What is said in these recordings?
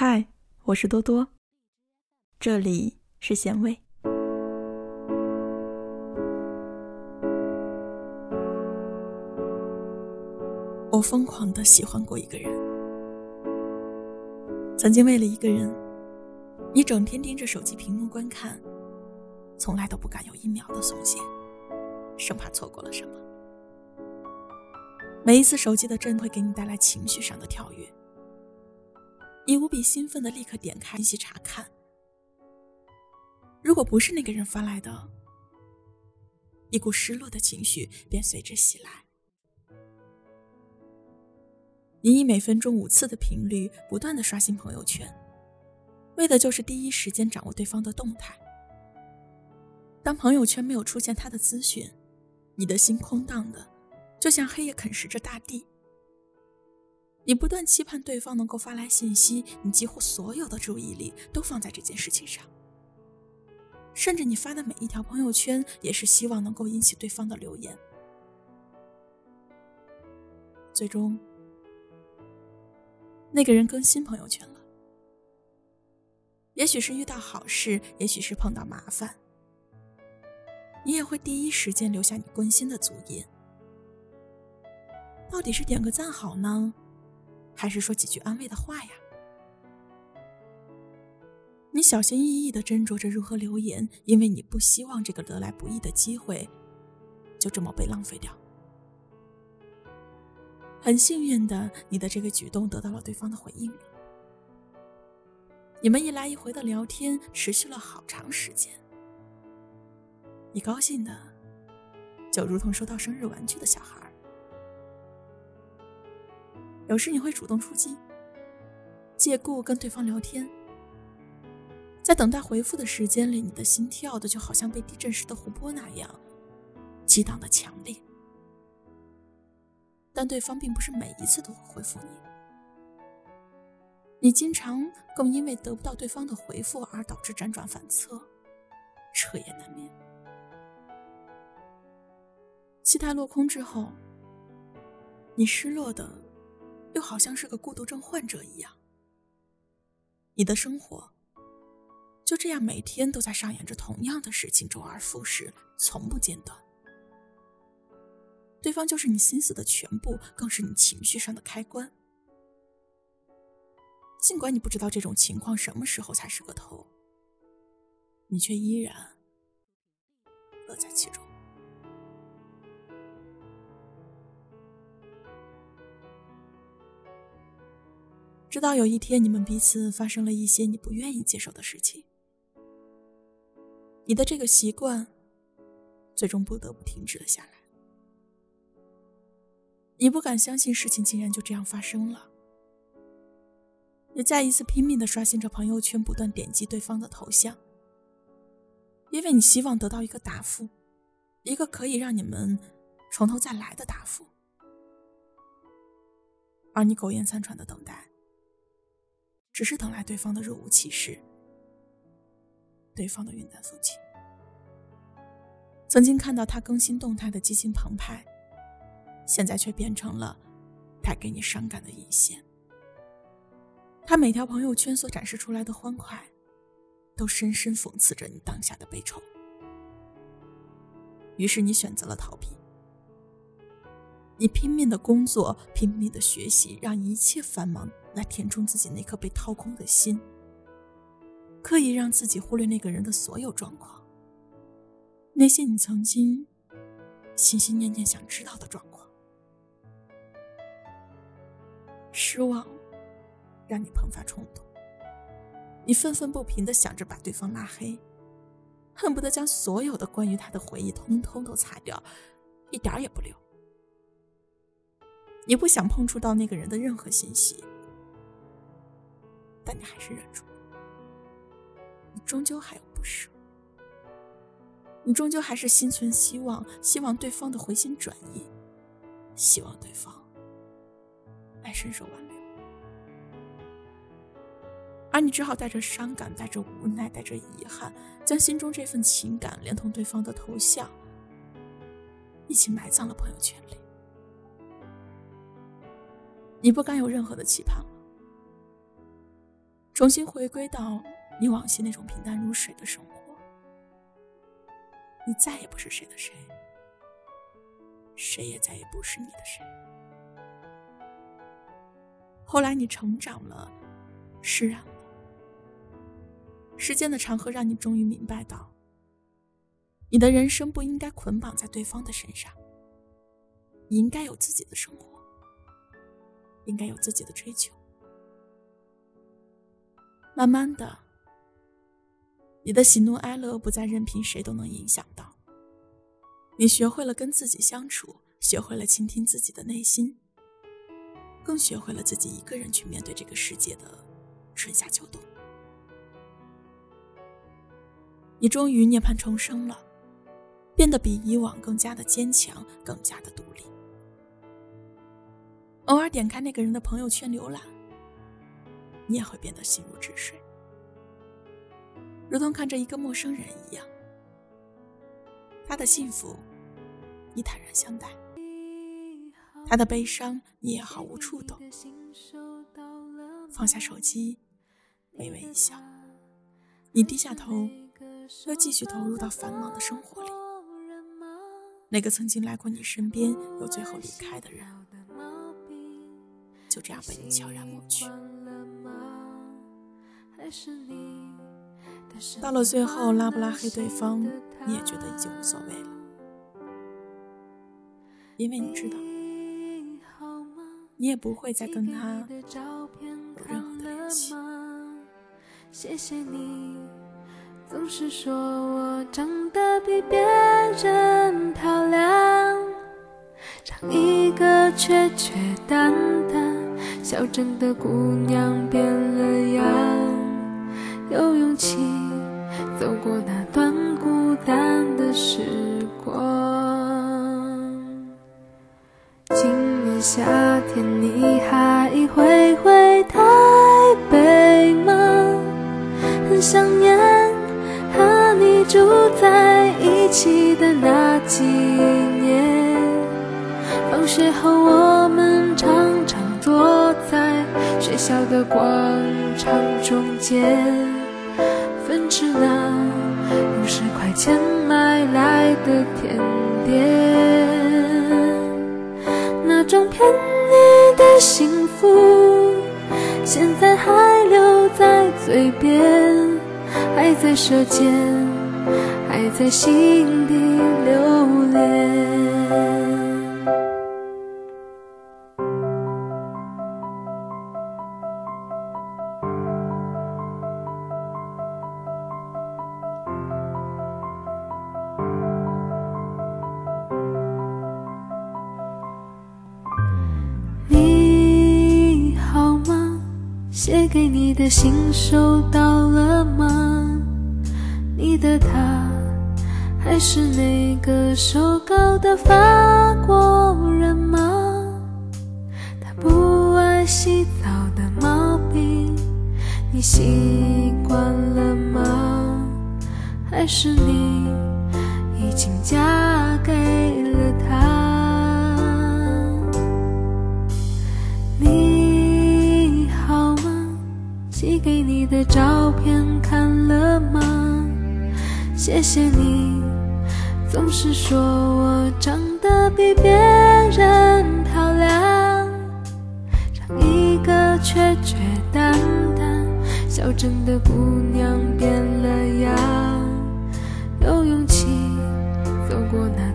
嗨，我是多多，这里是咸味。我疯狂的喜欢过一个人，曾经为了一个人，你整天盯着手机屏幕观看，从来都不敢有一秒的松懈，生怕错过了什么。每一次手机的震会给你带来情绪上的跳跃，你无比兴奋的立刻点开信息查看。如果不是那个人发来的，一股失落的情绪便随之袭来。你以每分钟五次的频率不断的刷新朋友圈，为的就是第一时间掌握对方的动态。当朋友圈没有出现他的资讯，你的心空荡的，就像黑夜啃食着大地。你不断期盼对方能够发来信息，你几乎所有的注意力都放在这件事情上，甚至你发的每一条朋友圈也是希望能够引起对方的留言。最终。那个人更新朋友圈了，也许是遇到好事，也许是碰到麻烦，你也会第一时间留下你关心的足印。到底是点个赞好呢，还是说几句安慰的话呀？你小心翼翼的斟酌着如何留言，因为你不希望这个得来不易的机会就这么被浪费掉。很幸运的，你的这个举动得到了对方的回应。你们一来一回的聊天持续了好长时间。你高兴的，就如同收到生日玩具的小孩。有时你会主动出击，借故跟对方聊天。在等待回复的时间里，你的心跳的就好像被地震时的湖泊那样，激荡的强烈。但对方并不是每一次都会回复你，你经常更因为得不到对方的回复而导致辗转反侧，彻夜难眠。期待落空之后，你失落的又好像是个孤独症患者一样，你的生活就这样每天都在上演着同样的事情，周而复始，从不间断。对方就是你心思的全部，更是你情绪上的开关。尽管你不知道这种情况什么时候才是个头，你却依然乐在其中。直到有一天，你们彼此发生了一些你不愿意接受的事情，你的这个习惯最终不得不停止了下来。你不敢相信事情竟然就这样发生了。你再一次拼命的刷新着朋友圈，不断点击对方的头像，因为你希望得到一个答复，一个可以让你们从头再来的答复。而你苟延残喘的等待，只是等来对方的若无其事，对方的云淡风轻。曾经看到他更新动态的激情澎湃。现在却变成了带给你伤感的引线。他每条朋友圈所展示出来的欢快，都深深讽刺着你当下的悲愁。于是你选择了逃避。你拼命的工作，拼命的学习，让一切繁忙来填充自己那颗被掏空的心，刻意让自己忽略那个人的所有状况，那些你曾经心心念念想知道的状况。失望让你迸发冲动，你愤愤不平的想着把对方拉黑，恨不得将所有的关于他的回忆通通都擦掉，一点也不留。你不想碰触到那个人的任何信息，但你还是忍住了。你终究还有不舍，你终究还是心存希望，希望对方的回心转意，希望对方。来伸手挽留，而你只好带着伤感、带着无奈、带着遗憾，将心中这份情感连同对方的头像一起埋葬了朋友圈里。你不敢有任何的期盼了，重新回归到你往昔那种平淡如水的生活。你再也不是谁的谁，谁也再也不是你的谁。后来你成长了，释然了，时间的长河让你终于明白到，你的人生不应该捆绑在对方的身上，你应该有自己的生活，应该有自己的追求。慢慢的，你的喜怒哀乐不再任凭谁都能影响到。你学会了跟自己相处，学会了倾听自己的内心，更学会了自己一个人去面对这个世界的春夏秋冬。你终于涅槃重生了，变得比以往更加的坚强，更加的独立。偶尔点开那个人的朋友圈浏览。你也会变得心如止水，如同看着一个陌生人一样。他的幸福，你坦然相待；他的悲伤，你也毫无触动。放下手机，微微一笑，你低下头，又继续投入到繁忙的生活里。那个曾经来过你身边又最后离开的人，就这样被你悄然抹去。到了最后，拉不拉黑对方，你也觉得已经无所谓了，因为你知道，你也不会再跟他有任何的联系。谢谢你，总是说我长得比别人漂亮，唱一个缺缺淡淡小镇的姑娘变了样。有勇气走过那段孤单的时光。今年夏天你还会回台北吗？很想念和你住在一起的那几年。放学后我学校的广场中间。分吃那五十块钱买来的甜点，那种骗你的幸福，现在还留在嘴边，还在舌尖，还在心底留恋。写给你的信收到了吗？你的他还是那个瘦高的法国人吗？他不爱洗澡的毛病你习惯了吗？还是你已经嫁给你的照片看了吗？谢谢你，总是说我长得比别人漂亮。唱一个缺缺淡淡，小镇的姑娘变了样，有勇气走过那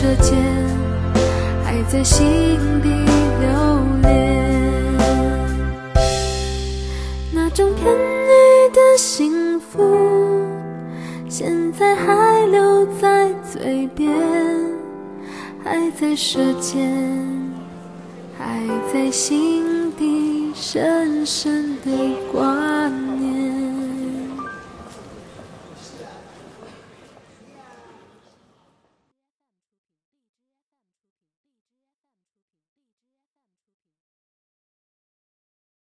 舌尖，还在心底留恋。那种甜蜜的幸福现在还留在嘴边，还在舌尖，还在心底深深的挂念。